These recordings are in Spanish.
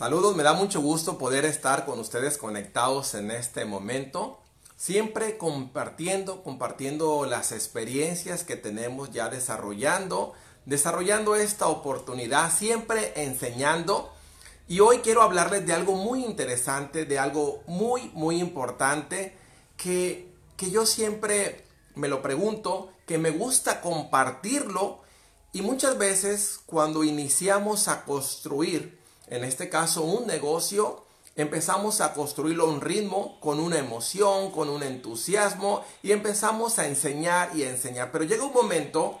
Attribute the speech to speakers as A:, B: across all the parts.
A: Saludos, me da mucho gusto poder estar con ustedes conectados en este momento. Siempre compartiendo, compartiendo las experiencias que tenemos ya desarrollando, desarrollando esta oportunidad, siempre enseñando. Y hoy quiero hablarles de algo muy interesante, de algo muy, muy importante que, que yo siempre me lo pregunto, que me gusta compartirlo y muchas veces cuando iniciamos a construir, en este caso un negocio, empezamos a construirlo a un ritmo, con una emoción, con un entusiasmo y empezamos a enseñar y enseñar. Pero llega un momento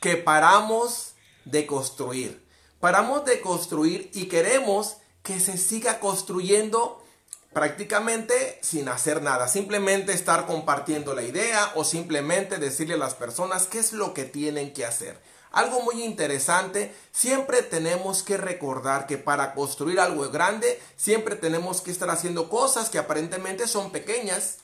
A: que paramos de construir. Paramos de construir y queremos que se siga construyendo prácticamente sin hacer nada, simplemente estar compartiendo la idea o simplemente decirle a las personas qué es lo que tienen que hacer. Algo muy interesante, siempre tenemos que recordar que para construir algo grande, siempre tenemos que estar haciendo cosas que aparentemente son pequeñas,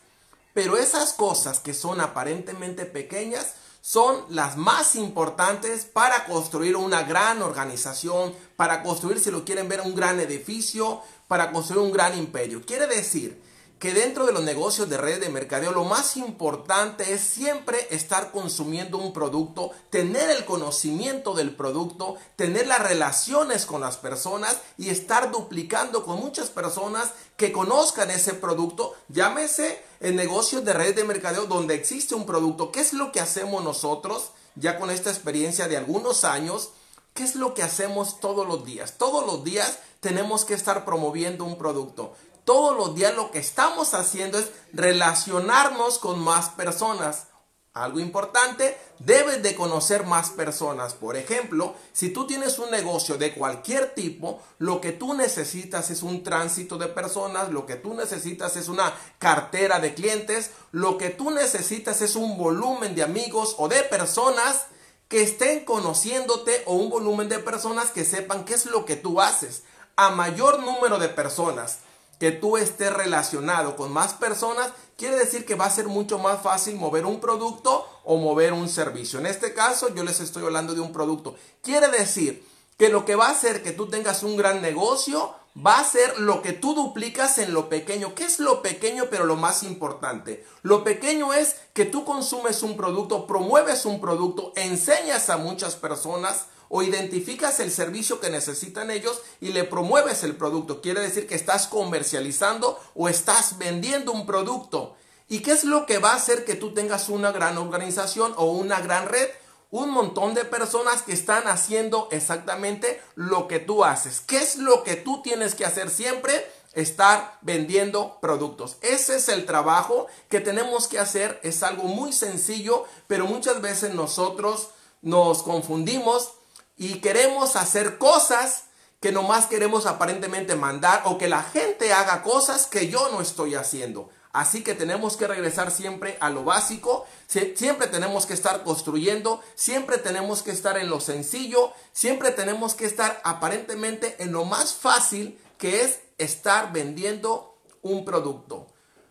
A: pero esas cosas que son aparentemente pequeñas son las más importantes para construir una gran organización, para construir, si lo quieren ver, un gran edificio, para construir un gran imperio. Quiere decir que dentro de los negocios de red de mercadeo lo más importante es siempre estar consumiendo un producto, tener el conocimiento del producto, tener las relaciones con las personas y estar duplicando con muchas personas que conozcan ese producto. Llámese en negocios de red de mercadeo donde existe un producto. ¿Qué es lo que hacemos nosotros ya con esta experiencia de algunos años? ¿Qué es lo que hacemos todos los días? Todos los días tenemos que estar promoviendo un producto todos los días lo que estamos haciendo es relacionarnos con más personas. Algo importante, debes de conocer más personas. Por ejemplo, si tú tienes un negocio de cualquier tipo, lo que tú necesitas es un tránsito de personas, lo que tú necesitas es una cartera de clientes, lo que tú necesitas es un volumen de amigos o de personas que estén conociéndote o un volumen de personas que sepan qué es lo que tú haces. A mayor número de personas que tú estés relacionado con más personas, quiere decir que va a ser mucho más fácil mover un producto o mover un servicio. En este caso, yo les estoy hablando de un producto. Quiere decir que lo que va a hacer que tú tengas un gran negocio va a ser lo que tú duplicas en lo pequeño. ¿Qué es lo pequeño pero lo más importante? Lo pequeño es que tú consumes un producto, promueves un producto, enseñas a muchas personas, o identificas el servicio que necesitan ellos y le promueves el producto. Quiere decir que estás comercializando o estás vendiendo un producto. ¿Y qué es lo que va a hacer que tú tengas una gran organización o una gran red? Un montón de personas que están haciendo exactamente lo que tú haces. ¿Qué es lo que tú tienes que hacer siempre? Estar vendiendo productos. Ese es el trabajo que tenemos que hacer. Es algo muy sencillo, pero muchas veces nosotros nos confundimos y queremos hacer cosas que nomás queremos aparentemente mandar o que la gente haga cosas que yo no estoy haciendo. Así que tenemos que regresar siempre a lo básico, siempre tenemos que estar construyendo, siempre tenemos que estar en lo sencillo, siempre tenemos que estar aparentemente en lo más fácil que es estar vendiendo un producto.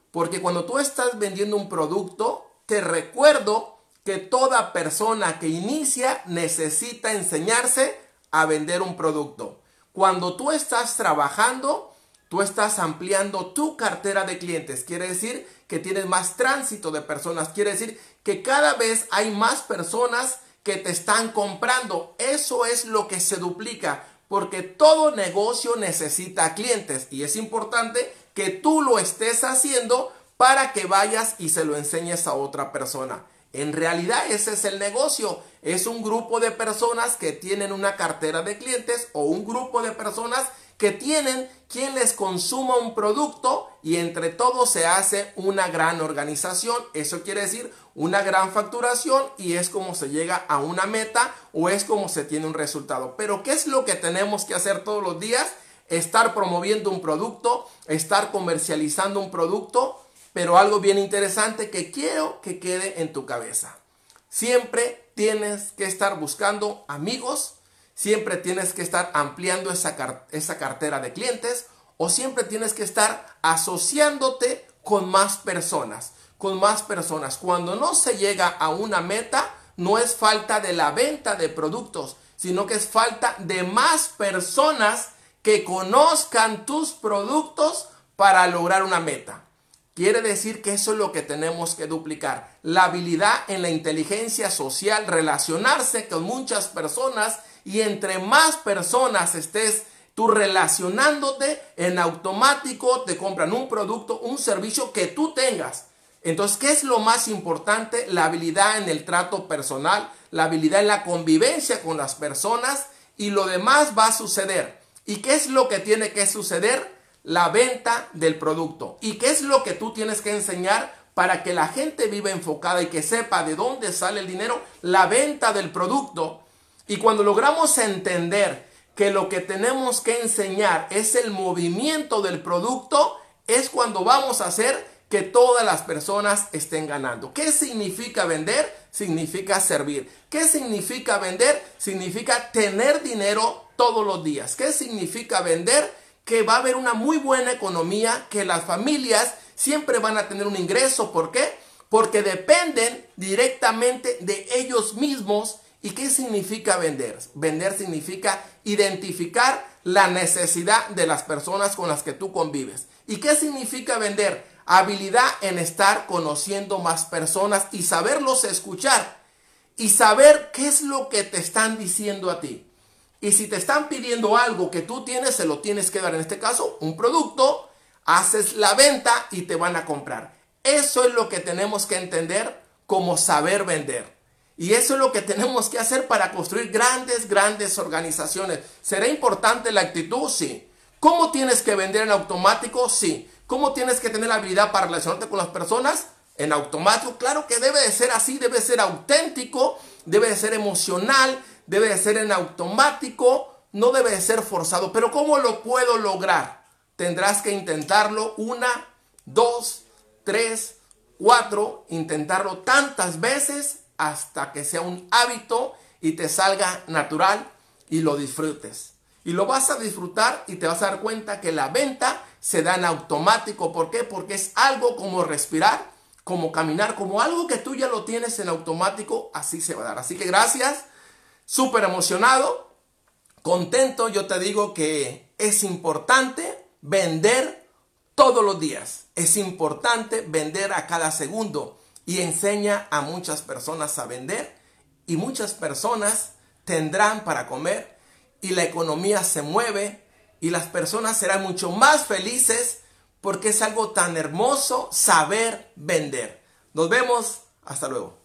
A: Porque cuando tú estás vendiendo un producto, te recuerdo que toda persona que inicia necesita enseñarse a vender un producto. Cuando tú estás trabajando, tú estás ampliando tu cartera de clientes. Quiere decir que tienes más tránsito de personas. Quiere decir que cada vez hay más personas que te están comprando. Eso es lo que se duplica. Porque todo negocio necesita clientes. Y es importante que tú lo estés haciendo para que vayas y se lo enseñes a otra persona. En realidad ese es el negocio. Es un grupo de personas que tienen una cartera de clientes o un grupo de personas que tienen quien les consuma un producto y entre todos se hace una gran organización. Eso quiere decir una gran facturación y es como se llega a una meta o es como se tiene un resultado. Pero ¿qué es lo que tenemos que hacer todos los días? Estar promoviendo un producto, estar comercializando un producto pero algo bien interesante que quiero que quede en tu cabeza. Siempre tienes que estar buscando amigos, siempre tienes que estar ampliando esa, esa cartera de clientes o siempre tienes que estar asociándote con más personas, con más personas. Cuando no se llega a una meta, no es falta de la venta de productos, sino que es falta de más personas que conozcan tus productos para lograr una meta. Quiere decir que eso es lo que tenemos que duplicar. La habilidad en la inteligencia social, relacionarse con muchas personas y entre más personas estés tú relacionándote, en automático te compran un producto, un servicio que tú tengas. Entonces, ¿qué es lo más importante? La habilidad en el trato personal, la habilidad en la convivencia con las personas y lo demás va a suceder. ¿Y qué es lo que tiene que suceder? La venta del producto. ¿Y qué es lo que tú tienes que enseñar para que la gente viva enfocada y que sepa de dónde sale el dinero? La venta del producto. Y cuando logramos entender que lo que tenemos que enseñar es el movimiento del producto, es cuando vamos a hacer que todas las personas estén ganando. ¿Qué significa vender? Significa servir. ¿Qué significa vender? Significa tener dinero todos los días. ¿Qué significa vender? Que va a haber una muy buena economía, que las familias siempre van a tener un ingreso. ¿Por qué? Porque dependen directamente de ellos mismos. ¿Y qué significa vender? Vender significa identificar la necesidad de las personas con las que tú convives. ¿Y qué significa vender? Habilidad en estar conociendo más personas y saberlos escuchar y saber qué es lo que te están diciendo a ti. Y si te están pidiendo algo que tú tienes, se lo tienes que dar. En este caso, un producto, haces la venta y te van a comprar. Eso es lo que tenemos que entender como saber vender. Y eso es lo que tenemos que hacer para construir grandes, grandes organizaciones. ¿Será importante la actitud? Sí. ¿Cómo tienes que vender en automático? Sí. ¿Cómo tienes que tener la habilidad para relacionarte con las personas? En automático. Claro que debe de ser así, debe ser auténtico, debe de ser emocional, debe de ser en automático, no debe de ser forzado. Pero ¿cómo lo puedo lograr? Tendrás que intentarlo una, dos, tres, cuatro, intentarlo tantas veces hasta que sea un hábito y te salga natural y lo disfrutes. Y lo vas a disfrutar y te vas a dar cuenta que la venta se da en automático. ¿Por qué? Porque es algo como respirar, como caminar, como algo que tú ya lo tienes en automático, así se va a dar. Así que gracias súper emocionado, contento. Yo te digo que es importante vender todos los días. Es importante vender a cada segundo y enseña a muchas personas a vender y muchas personas tendrán para comer y la economía se mueve y las personas serán mucho más felices porque es algo tan hermoso saber vender. Nos vemos, hasta luego.